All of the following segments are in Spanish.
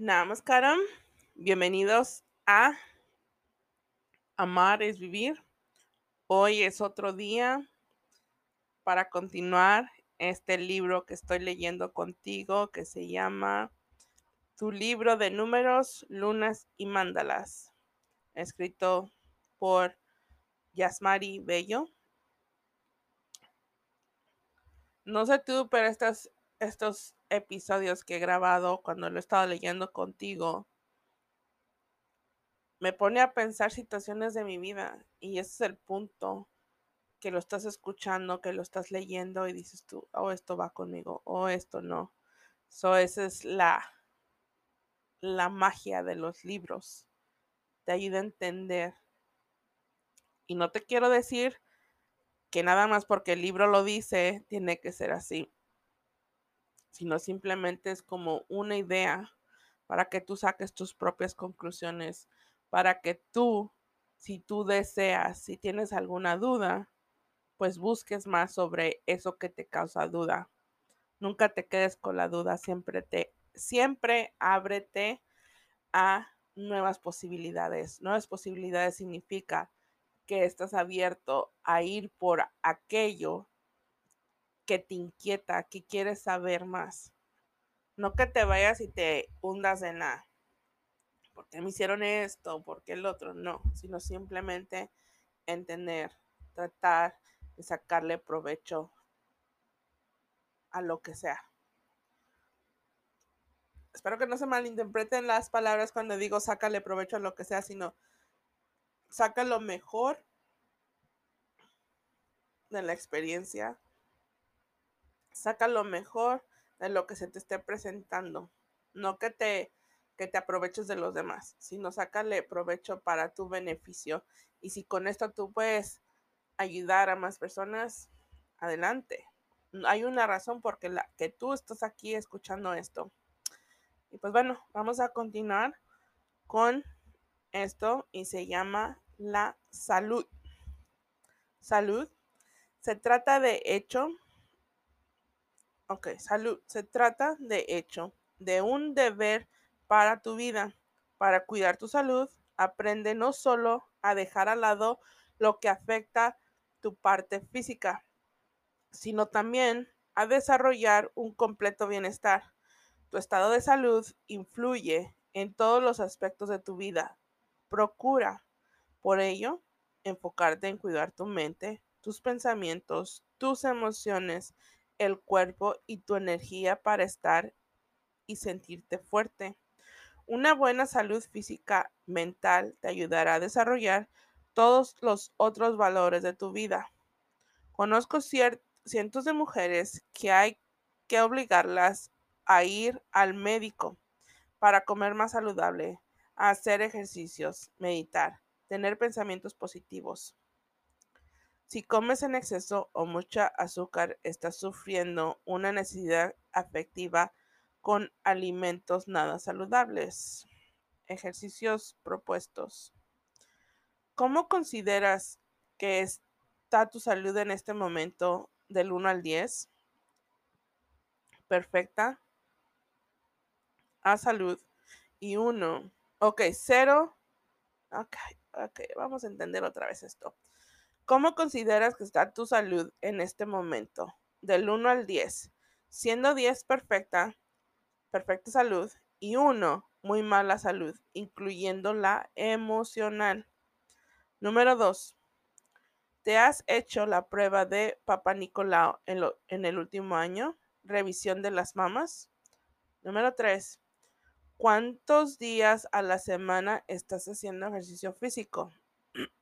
Namaskaram, bienvenidos a Amar es Vivir. Hoy es otro día para continuar este libro que estoy leyendo contigo que se llama Tu libro de números, lunas y mandalas, escrito por Yasmari Bello. No sé tú, pero estos, estos episodios que he grabado cuando lo he estado leyendo contigo, me pone a pensar situaciones de mi vida y ese es el punto que lo estás escuchando, que lo estás leyendo y dices tú, oh, esto va conmigo, o oh, esto no. So, esa es la, la magia de los libros. Te ayuda a entender. Y no te quiero decir que nada más porque el libro lo dice, tiene que ser así sino simplemente es como una idea para que tú saques tus propias conclusiones, para que tú, si tú deseas, si tienes alguna duda, pues busques más sobre eso que te causa duda. Nunca te quedes con la duda, siempre te siempre ábrete a nuevas posibilidades. Nuevas posibilidades significa que estás abierto a ir por aquello que te inquieta, que quieres saber más. No que te vayas y te hundas en la, ¿por qué me hicieron esto? ¿Por qué el otro? No, sino simplemente entender, tratar de sacarle provecho a lo que sea. Espero que no se malinterpreten las palabras cuando digo sácale provecho a lo que sea, sino saca lo mejor de la experiencia saca lo mejor de lo que se te esté presentando. No que te, que te aproveches de los demás, sino sácale provecho para tu beneficio. Y si con esto tú puedes ayudar a más personas, adelante. Hay una razón por la que tú estás aquí escuchando esto. Y pues bueno, vamos a continuar con esto y se llama la salud. Salud se trata de hecho Ok, salud. Se trata, de hecho, de un deber para tu vida. Para cuidar tu salud, aprende no solo a dejar al lado lo que afecta tu parte física, sino también a desarrollar un completo bienestar. Tu estado de salud influye en todos los aspectos de tu vida. Procura, por ello, enfocarte en cuidar tu mente, tus pensamientos, tus emociones el cuerpo y tu energía para estar y sentirte fuerte. Una buena salud física mental te ayudará a desarrollar todos los otros valores de tu vida. Conozco cientos de mujeres que hay que obligarlas a ir al médico para comer más saludable, hacer ejercicios, meditar, tener pensamientos positivos. Si comes en exceso o mucha azúcar, estás sufriendo una necesidad afectiva con alimentos nada saludables. Ejercicios propuestos. ¿Cómo consideras que está tu salud en este momento del 1 al 10? Perfecta. A salud. Y 1. Ok, 0. Ok, ok, vamos a entender otra vez esto. ¿Cómo consideras que está tu salud en este momento? Del 1 al 10. Siendo 10 perfecta, perfecta salud, y 1 muy mala salud, incluyendo la emocional. Número 2. ¿Te has hecho la prueba de Papa Nicolau en, en el último año? Revisión de las mamas. Número 3. ¿Cuántos días a la semana estás haciendo ejercicio físico?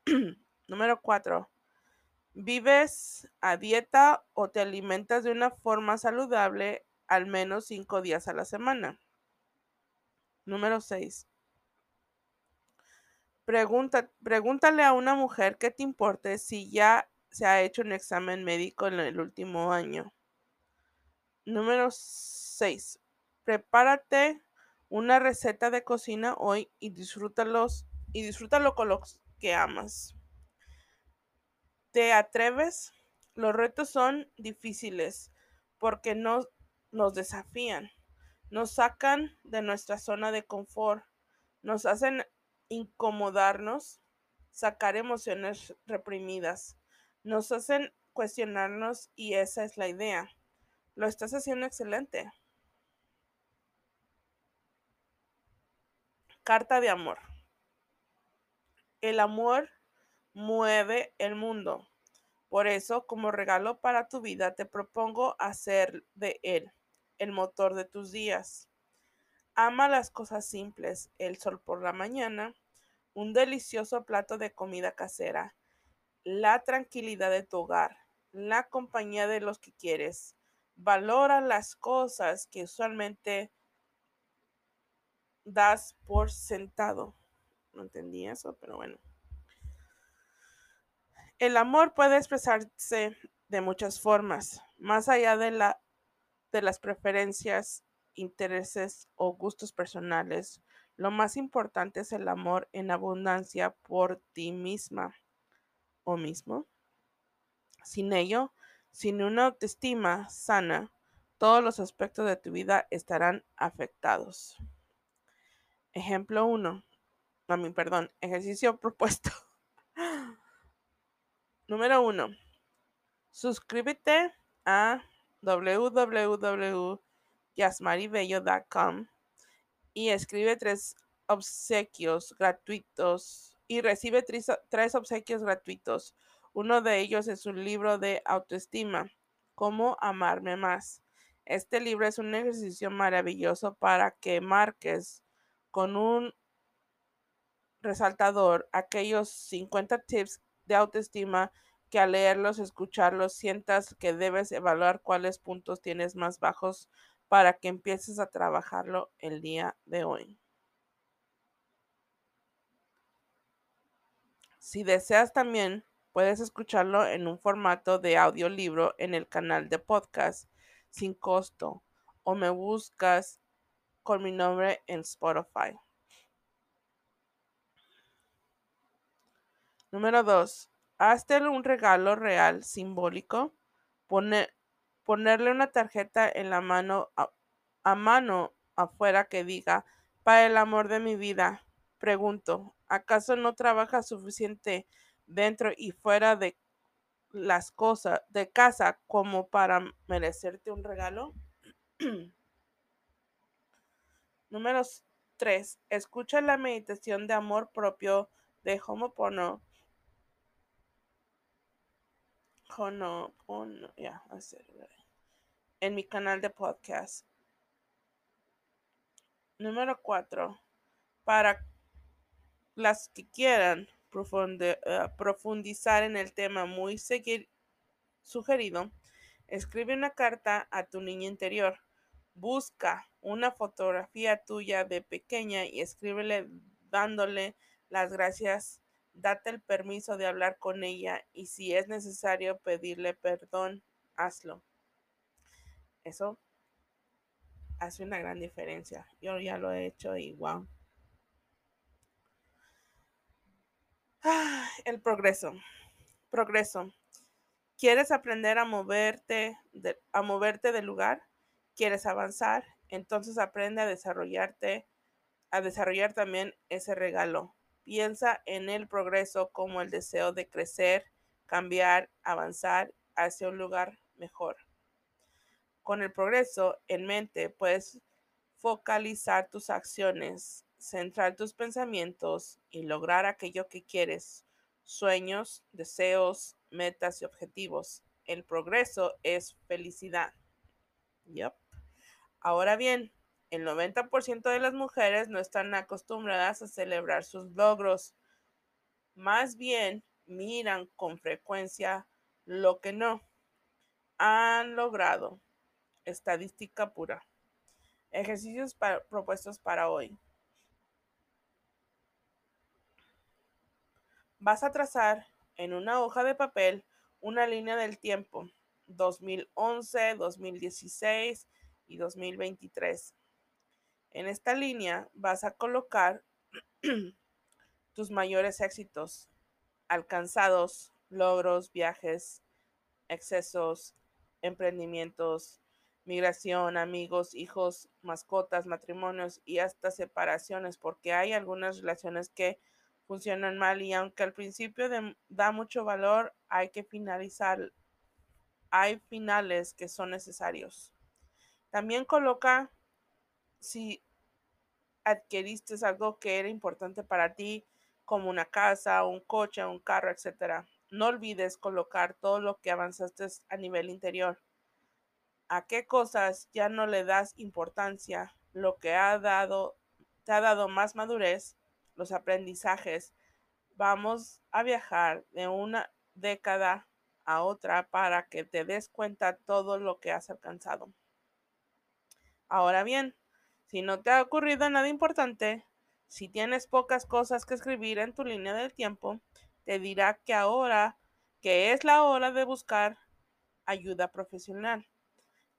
Número 4. ¿Vives a dieta o te alimentas de una forma saludable al menos cinco días a la semana? Número 6. pregúntale a una mujer que te importe si ya se ha hecho un examen médico en el último año. Número 6. Prepárate una receta de cocina hoy y disfrútalos y disfrútalo con los que amas. ¿Te atreves? Los retos son difíciles porque no nos desafían. Nos sacan de nuestra zona de confort, nos hacen incomodarnos, sacar emociones reprimidas, nos hacen cuestionarnos y esa es la idea. Lo estás haciendo excelente. Carta de amor. El amor mueve el mundo. Por eso, como regalo para tu vida, te propongo hacer de él el motor de tus días. Ama las cosas simples, el sol por la mañana, un delicioso plato de comida casera, la tranquilidad de tu hogar, la compañía de los que quieres. Valora las cosas que usualmente das por sentado. No entendí eso, pero bueno. El amor puede expresarse de muchas formas, más allá de, la, de las preferencias, intereses o gustos personales. Lo más importante es el amor en abundancia por ti misma o mismo. Sin ello, sin una autoestima sana, todos los aspectos de tu vida estarán afectados. Ejemplo 1. A mí, perdón, ejercicio propuesto. Número 1. Suscríbete a www.yasmaribello.com y escribe tres obsequios gratuitos y recibe tres, tres, obsequios gratuitos. Uno de ellos es un libro de autoestima, Cómo amarme más. Este libro es un ejercicio maravilloso para que marques con un resaltador aquellos 50 tips de autoestima que al leerlos, escucharlos, sientas que debes evaluar cuáles puntos tienes más bajos para que empieces a trabajarlo el día de hoy. Si deseas también, puedes escucharlo en un formato de audiolibro en el canal de podcast sin costo o me buscas con mi nombre en Spotify. Número 2. Hazte un regalo real simbólico. ponerle una tarjeta en la mano a, mano afuera que diga para el amor de mi vida. Pregunto, ¿acaso no trabajas suficiente dentro y fuera de las cosas de casa como para merecerte un regalo? Número 3. Escucha la meditación de amor propio de Homopono en mi canal de podcast. Número 4. Para las que quieran eh, profundizar en el tema muy seguir, sugerido, escribe una carta a tu niña interior. Busca una fotografía tuya de pequeña y escríbele dándole las gracias date el permiso de hablar con ella y si es necesario pedirle perdón, hazlo. Eso hace una gran diferencia. Yo ya lo he hecho y wow. Ah, el progreso. Progreso. ¿Quieres aprender a moverte, de, a moverte del lugar? ¿Quieres avanzar? Entonces aprende a desarrollarte, a desarrollar también ese regalo Piensa en el progreso como el deseo de crecer, cambiar, avanzar hacia un lugar mejor. Con el progreso en mente puedes focalizar tus acciones, centrar tus pensamientos y lograr aquello que quieres, sueños, deseos, metas y objetivos. El progreso es felicidad. Yep. Ahora bien, el 90% de las mujeres no están acostumbradas a celebrar sus logros. Más bien miran con frecuencia lo que no han logrado. Estadística pura. Ejercicios propuestos para hoy. Vas a trazar en una hoja de papel una línea del tiempo 2011, 2016 y 2023 en esta línea vas a colocar tus mayores éxitos alcanzados, logros, viajes, excesos, emprendimientos, migración, amigos, hijos, mascotas, matrimonios y hasta separaciones, porque hay algunas relaciones que funcionan mal y aunque al principio da mucho valor, hay que finalizar. Hay finales que son necesarios. También coloca si adquiriste algo que era importante para ti, como una casa, un coche, un carro, etc. No olvides colocar todo lo que avanzaste a nivel interior. A qué cosas ya no le das importancia, lo que ha dado, te ha dado más madurez, los aprendizajes. Vamos a viajar de una década a otra para que te des cuenta todo lo que has alcanzado. Ahora bien, si no te ha ocurrido nada importante, si tienes pocas cosas que escribir en tu línea del tiempo, te dirá que ahora, que es la hora de buscar ayuda profesional,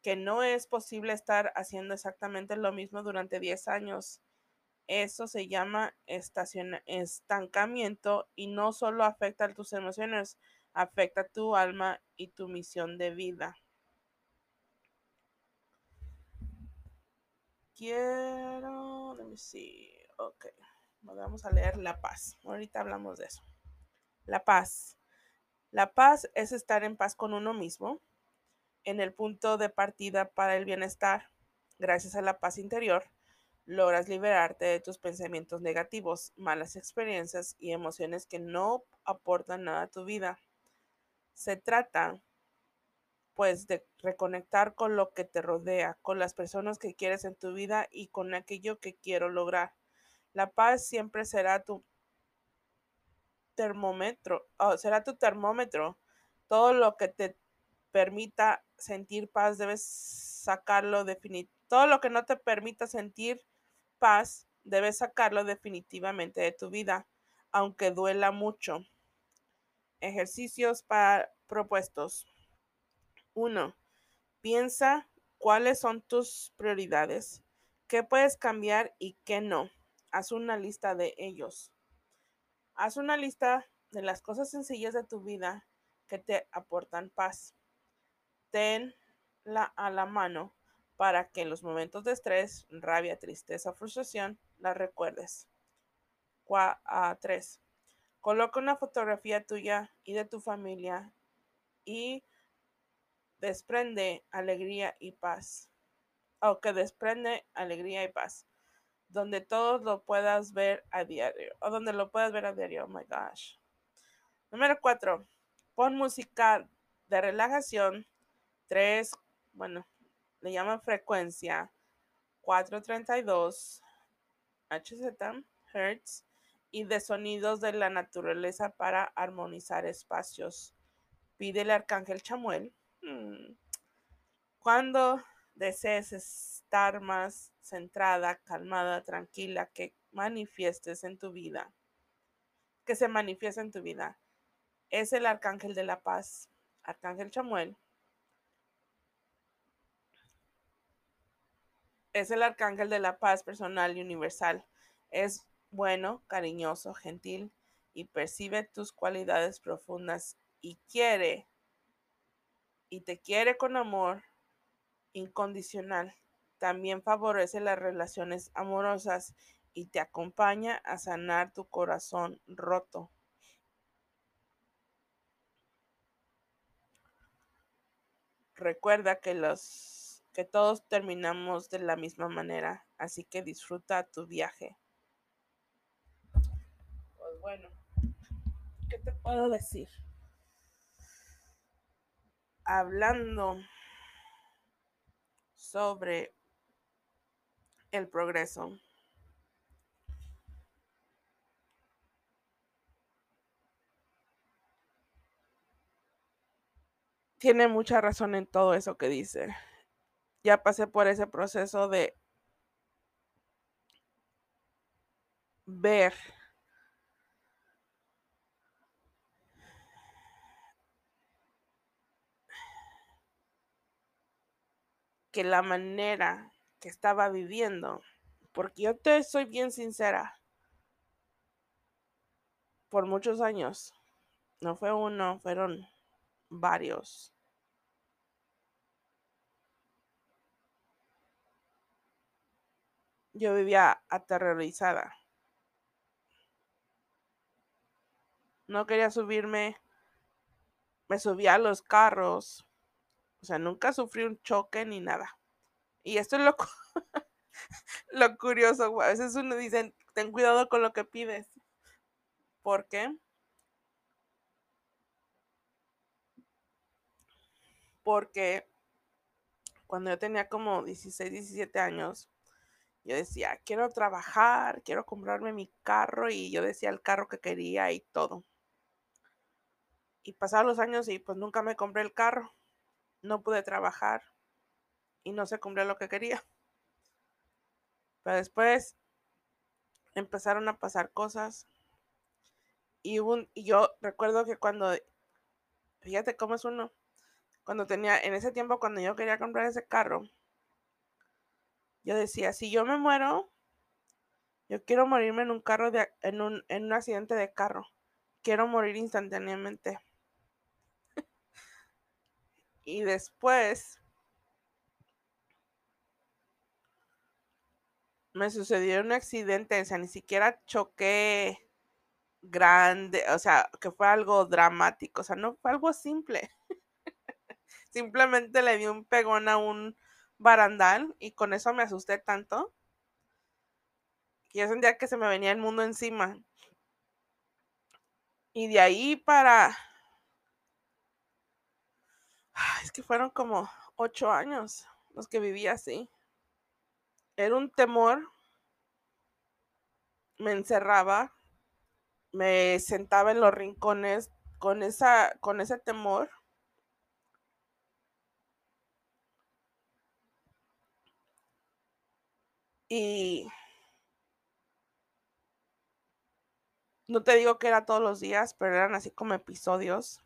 que no es posible estar haciendo exactamente lo mismo durante 10 años. Eso se llama estancamiento y no solo afecta a tus emociones, afecta a tu alma y tu misión de vida. Quiero, let me see, ok, vamos a leer la paz. Ahorita hablamos de eso. La paz. La paz es estar en paz con uno mismo, en el punto de partida para el bienestar. Gracias a la paz interior, logras liberarte de tus pensamientos negativos, malas experiencias y emociones que no aportan nada a tu vida. Se trata pues de reconectar con lo que te rodea, con las personas que quieres en tu vida y con aquello que quiero lograr. La paz siempre será tu termómetro, será tu termómetro. Todo lo que te permita sentir paz debes sacarlo definitivamente. Todo lo que no te permita sentir paz debes sacarlo definitivamente de tu vida, aunque duela mucho. Ejercicios para propuestos. 1. Piensa cuáles son tus prioridades, qué puedes cambiar y qué no. Haz una lista de ellos. Haz una lista de las cosas sencillas de tu vida que te aportan paz. Tenla a la mano para que en los momentos de estrés, rabia, tristeza frustración las recuerdes. 3. Coloca una fotografía tuya y de tu familia y desprende alegría y paz. O que desprende alegría y paz. Donde todos lo puedas ver a diario. O donde lo puedas ver a diario. Oh my gosh. Número 4. Pon música de relajación. 3. Bueno, le llaman frecuencia. 432 Hz, Hertz y de sonidos de la naturaleza para armonizar espacios. Pídele Arcángel Chamuel. Cuando desees estar más centrada, calmada, tranquila, que manifiestes en tu vida, que se manifieste en tu vida, es el arcángel de la paz, arcángel Chamuel. Es el arcángel de la paz personal y universal. Es bueno, cariñoso, gentil y percibe tus cualidades profundas y quiere y te quiere con amor incondicional. También favorece las relaciones amorosas y te acompaña a sanar tu corazón roto. Recuerda que los que todos terminamos de la misma manera, así que disfruta tu viaje. Pues bueno, ¿qué te puedo decir? Hablando sobre el progreso. Tiene mucha razón en todo eso que dice. Ya pasé por ese proceso de ver que la manera que estaba viviendo. Porque yo te soy bien sincera. Por muchos años. No fue uno, fueron varios. Yo vivía aterrorizada. No quería subirme. Me subía a los carros o sea, nunca sufrí un choque ni nada. Y esto es lo, lo curioso. A veces uno dice, ten cuidado con lo que pides. ¿Por qué? Porque cuando yo tenía como 16, 17 años, yo decía, quiero trabajar, quiero comprarme mi carro y yo decía el carro que quería y todo. Y pasaron los años y pues nunca me compré el carro, no pude trabajar y no se cumplió lo que quería. Pero después empezaron a pasar cosas y, un, y yo recuerdo que cuando, fíjate cómo es uno, cuando tenía, en ese tiempo cuando yo quería comprar ese carro, yo decía, si yo me muero, yo quiero morirme en un carro de, en un, en un accidente de carro. Quiero morir instantáneamente. Y después me sucedió un accidente, o sea, ni siquiera choqué grande, o sea, que fue algo dramático, o sea, no fue algo simple. Simplemente le di un pegón a un barandal y con eso me asusté tanto que yo sentía que se me venía el mundo encima. Y de ahí para... Es que fueron como ocho años los que viví así. Era un temor. Me encerraba. Me sentaba en los rincones con, esa, con ese temor. Y no te digo que era todos los días, pero eran así como episodios.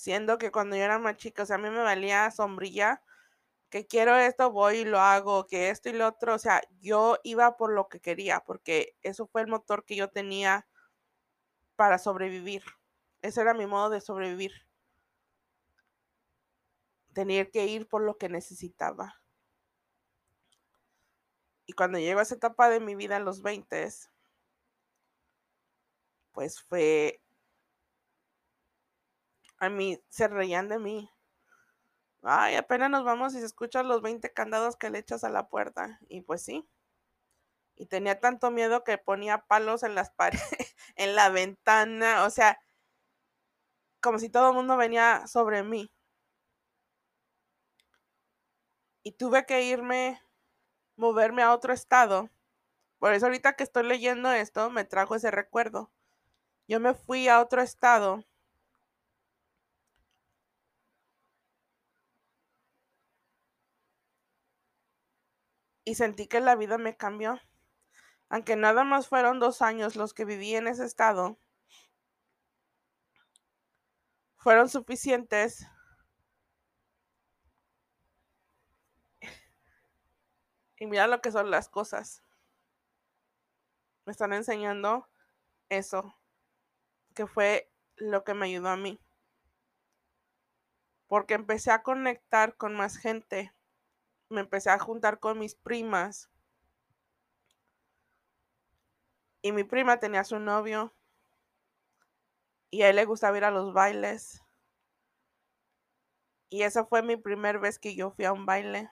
Siendo que cuando yo era más chica, o sea, a mí me valía sombrilla, que quiero esto, voy y lo hago, que esto y lo otro, o sea, yo iba por lo que quería, porque eso fue el motor que yo tenía para sobrevivir. Ese era mi modo de sobrevivir tener que ir por lo que necesitaba. Y cuando llegó a esa etapa de mi vida en los 20, pues fue... A mí se reían de mí. Ay, apenas nos vamos y se escuchan los 20 candados que le echas a la puerta. Y pues sí. Y tenía tanto miedo que ponía palos en las paredes, en la ventana. O sea, como si todo el mundo venía sobre mí y tuve que irme, moverme a otro estado. Por eso ahorita que estoy leyendo esto, me trajo ese recuerdo. Yo me fui a otro estado. Y sentí que la vida me cambió. Aunque nada más fueron dos años los que viví en ese estado, fueron suficientes Y mira lo que son las cosas. Me están enseñando eso, que fue lo que me ayudó a mí. Porque empecé a conectar con más gente. Me empecé a juntar con mis primas. Y mi prima tenía su novio. Y a él le gustaba ir a los bailes. Y esa fue mi primera vez que yo fui a un baile.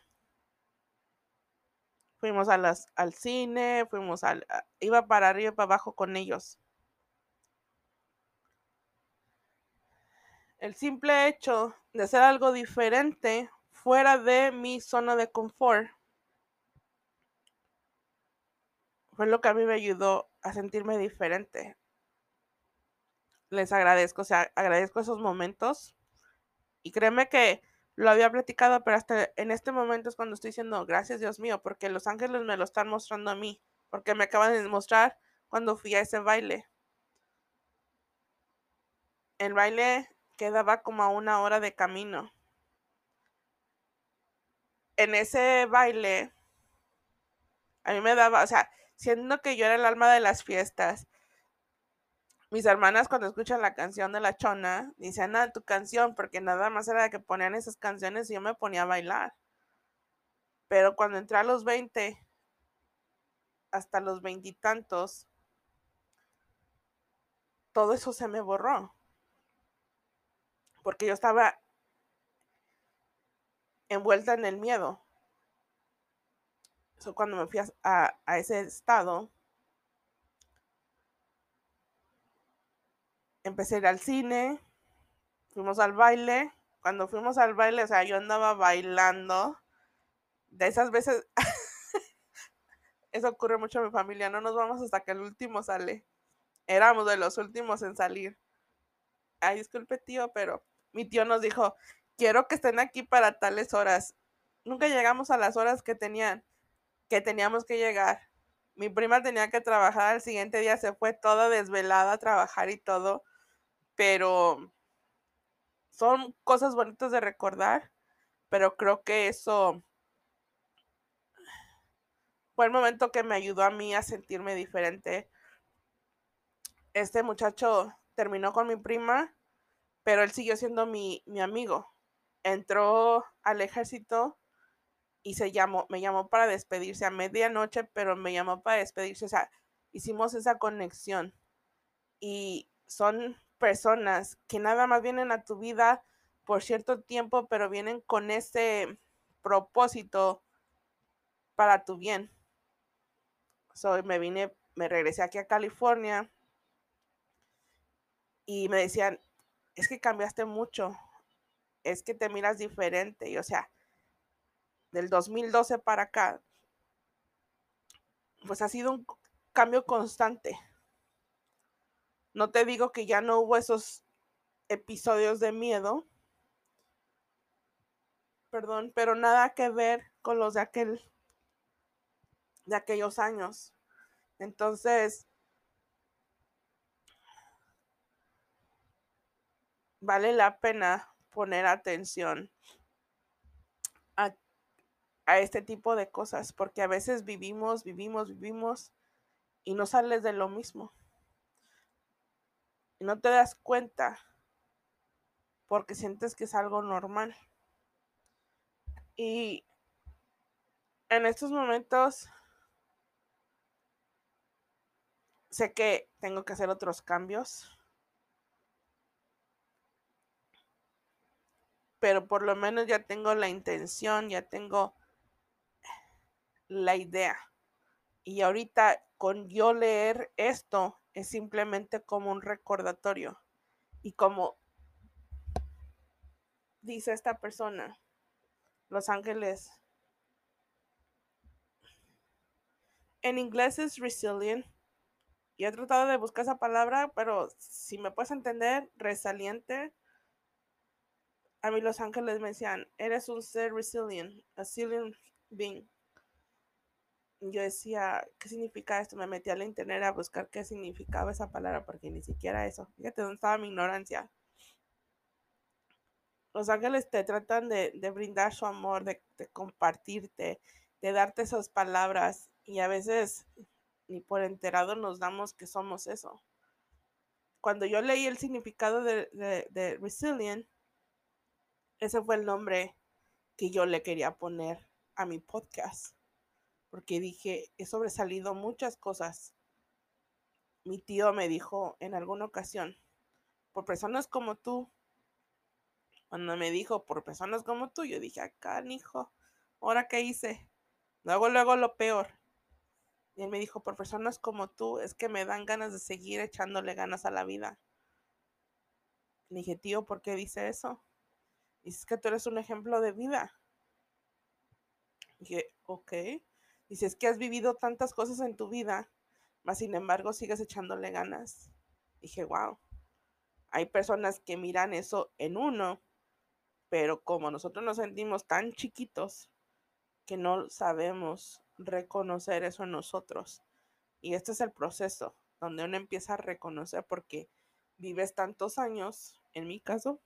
Fuimos a las, al cine, fuimos al... iba para arriba y para abajo con ellos. El simple hecho de hacer algo diferente fuera de mi zona de confort fue lo que a mí me ayudó a sentirme diferente. Les agradezco, o sea, agradezco esos momentos. Y créeme que lo había platicado, pero hasta en este momento es cuando estoy diciendo, gracias Dios mío, porque los ángeles me lo están mostrando a mí, porque me acaban de mostrar cuando fui a ese baile. El baile quedaba como a una hora de camino. En ese baile, a mí me daba, o sea, siendo que yo era el alma de las fiestas, mis hermanas cuando escuchan la canción de la chona, dicen, ah, tu canción, porque nada más era que ponían esas canciones y yo me ponía a bailar. Pero cuando entré a los 20, hasta los veintitantos, todo eso se me borró. Porque yo estaba envuelta en el miedo. Eso cuando me fui a, a ese estado, empecé a ir al cine, fuimos al baile. Cuando fuimos al baile, o sea, yo andaba bailando. De esas veces, eso ocurre mucho en mi familia, no nos vamos hasta que el último sale. Éramos de los últimos en salir. Ay, disculpe tío, pero mi tío nos dijo, quiero que estén aquí para tales horas. Nunca llegamos a las horas que tenían, que teníamos que llegar. Mi prima tenía que trabajar al siguiente día, se fue toda desvelada a trabajar y todo, pero son cosas bonitas de recordar, pero creo que eso fue el momento que me ayudó a mí a sentirme diferente. Este muchacho terminó con mi prima, pero él siguió siendo mi, mi amigo. Entró al ejército y se llamó, me llamó para despedirse a medianoche, pero me llamó para despedirse. O sea, hicimos esa conexión. Y son personas que nada más vienen a tu vida por cierto tiempo, pero vienen con ese propósito para tu bien. So, me vine, me regresé aquí a California y me decían, es que cambiaste mucho, es que te miras diferente. Y o sea, del 2012 para acá, pues ha sido un cambio constante. No te digo que ya no hubo esos episodios de miedo, perdón, pero nada que ver con los de aquel de aquellos años. Entonces, vale la pena poner atención a, a, este tipo de cosas, porque a veces vivimos, vivimos, vivimos y no sales de lo mismo y no te das cuenta porque sientes que es algo normal. Y en estos momentos sé que tengo que hacer otros cambios. Pero por lo menos ya tengo la intención, ya tengo la idea. Y ahorita con yo leer esto, es simplemente como un recordatorio. Y como dice esta persona, Los Ángeles. En inglés es resilient. Y he tratado de buscar esa palabra, pero si me puedes entender, resaliente. A mí Los Ángeles me decían, eres un ser resilient, a resilient being yo decía, ¿qué significa esto? Me metí al internet a buscar qué significaba esa palabra porque ni siquiera eso. Fíjate dónde estaba mi ignorancia. Los ángeles te tratan de, brindar su amor, de, compartirte, de darte esas palabras y a veces ni por enterado nos damos que somos eso. Cuando yo leí el significado de, de, de resilient, ese fue el nombre que yo le quería poner a mi podcast porque dije, he sobresalido muchas cosas. Mi tío me dijo en alguna ocasión, por personas como tú, cuando me dijo, por personas como tú, yo dije, acá, hijo, ¿ahora qué hice? Luego, luego lo peor. Y él me dijo, por personas como tú, es que me dan ganas de seguir echándole ganas a la vida. Le dije, tío, ¿por qué dice eso? Dices que tú eres un ejemplo de vida. dije, ok. Dices que has vivido tantas cosas en tu vida, mas sin embargo sigues echándole ganas. Dije, wow. Hay personas que miran eso en uno, pero como nosotros nos sentimos tan chiquitos que no sabemos reconocer eso en nosotros. Y este es el proceso donde uno empieza a reconocer porque vives tantos años, en mi caso,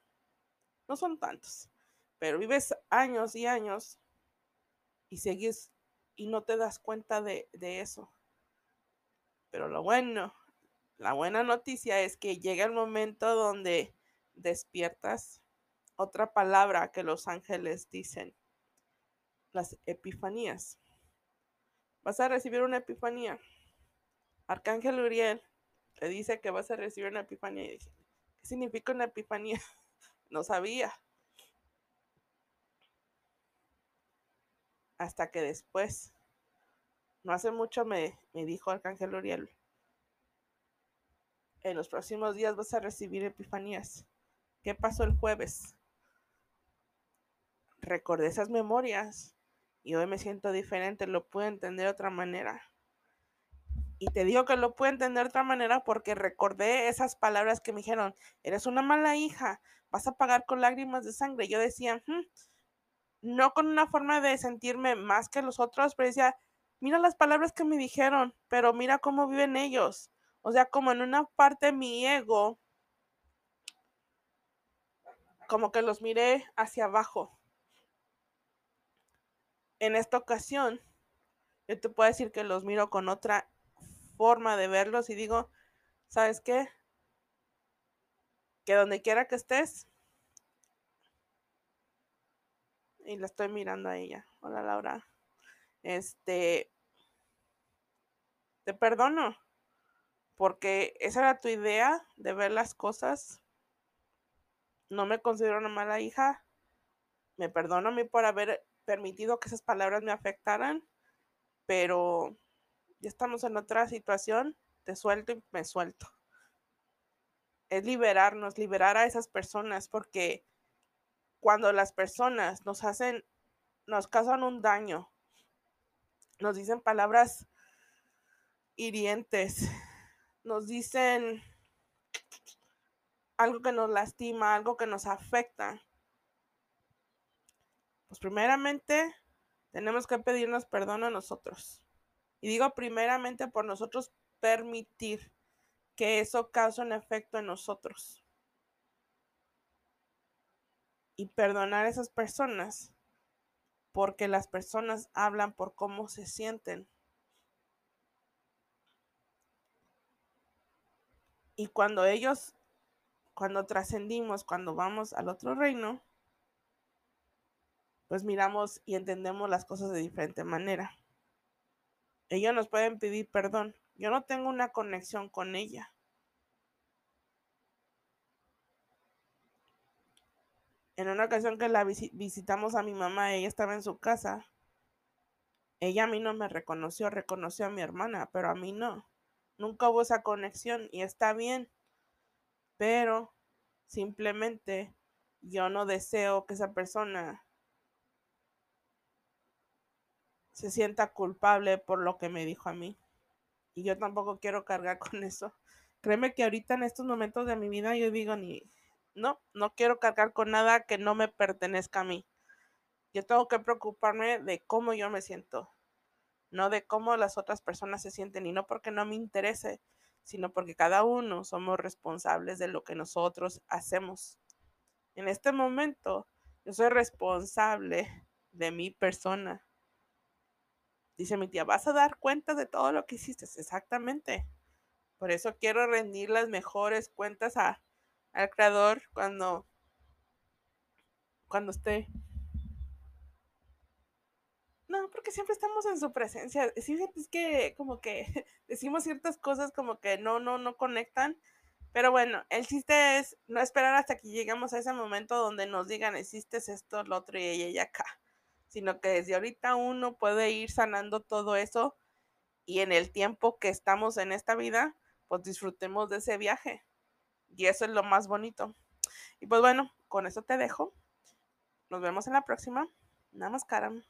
no son tantos, pero vives años y años y sigues y no te das cuenta de, eso. Pero lo bueno, la buena noticia es que llega el momento donde despiertas otra palabra que los ángeles dicen. las epifanías. Vas a recibir una epifanía. Arcángel Uriel te dice que vas a recibir una epifanía. Y dice, ¿qué significa una epifanía? no sabía. Hasta que después, no hace mucho me, me dijo Arcángel Uriel, en los próximos días vas a recibir epifanías. ¿Qué pasó el jueves? Recordé esas memorias y hoy me siento diferente, lo puedo entender de otra manera. Y te digo que lo puedo entender de otra manera porque recordé esas palabras que me dijeron, eres una mala hija, vas a pagar con lágrimas de sangre. Yo decía, no con una forma de sentirme más que los otros, pero decía, mira las palabras que me dijeron, pero mira cómo viven ellos. O sea, como en una parte mi ego, como que los miré hacia abajo. En esta ocasión, yo te puedo decir que los miro con otra forma de verlos y digo, ¿sabes qué? Que donde quiera que estés, y la estoy mirando a ella. Hola Laura. Este, te perdono porque esa era tu idea de ver las cosas. No me considero una mala hija. Me perdono a mí por haber permitido que esas palabras me afectaran, pero ya estamos en otra situación. Te suelto y me suelto. Es liberarnos, liberar a esas personas, porque cuando las personas nos hacen, nos causan un daño, nos dicen palabras hirientes, nos dicen algo que nos lastima, algo que nos afecta, pues primeramente tenemos que pedirnos perdón a nosotros. Y digo primeramente por nosotros permitir que eso cause un efecto en nosotros. Y perdonar a esas personas porque las personas hablan por cómo se sienten. Y cuando ellos, cuando trascendimos, cuando vamos al otro reino, pues miramos y entendemos las cosas de diferente manera. Ellos nos pueden pedir perdón. Yo no tengo una conexión con ella. En una ocasión que la visitamos a mi mamá, ella estaba en su casa. Ella a mí no me reconoció, reconoció a mi hermana, pero a mí no. Nunca hubo esa conexión y está bien. Pero simplemente yo no deseo que esa persona se sienta culpable por lo que me dijo a mí. Y yo tampoco quiero cargar con eso. Créeme que ahorita en estos momentos de mi vida yo digo ni, no, no quiero cargar con nada que no me pertenezca a mí. Yo tengo que preocuparme de cómo yo me siento no de cómo las otras personas se sienten y no porque no me interese, sino porque cada uno somos responsables de lo que nosotros hacemos. En este momento, yo soy responsable de mi persona. Dice mi tía, vas a dar cuenta de todo lo que hiciste. Exactamente. Por eso quiero rendir las mejores cuentas a, al creador cuando, cuando esté no, porque siempre estamos en su presencia. Sí, es que como que decimos ciertas cosas como que no, no, no conectan. Pero bueno, el chiste es no esperar hasta que lleguemos a ese momento donde nos digan, hiciste esto, lo otro y ella acá. Sino que desde ahorita uno puede ir sanando todo eso y en el tiempo que estamos en esta vida, pues disfrutemos de ese viaje. Y eso es lo más bonito. Y pues bueno, con eso te dejo. Nos vemos en la próxima. Namaskaram.